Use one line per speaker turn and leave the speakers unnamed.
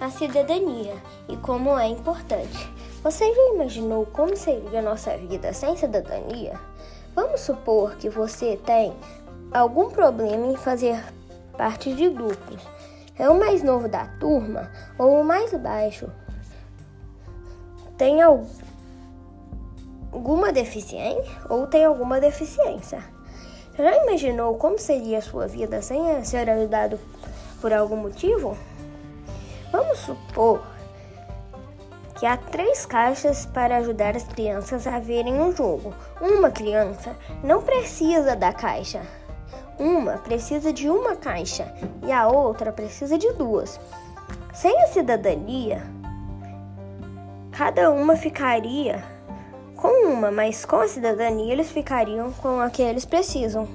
a cidadania e como é importante. Você já imaginou como seria a nossa vida sem cidadania? Vamos supor que você tem algum problema em fazer parte de grupos. É o mais novo da turma ou o mais baixo? Tem alguma deficiência ou tem alguma deficiência? Já imaginou como seria a sua vida sem ser ajudado por algum motivo? Vamos supor que há três caixas para ajudar as crianças a verem um jogo. Uma criança não precisa da caixa. Uma precisa de uma caixa e a outra precisa de duas. Sem a cidadania, cada uma ficaria com uma, mas com a cidadania eles ficariam com a que eles precisam.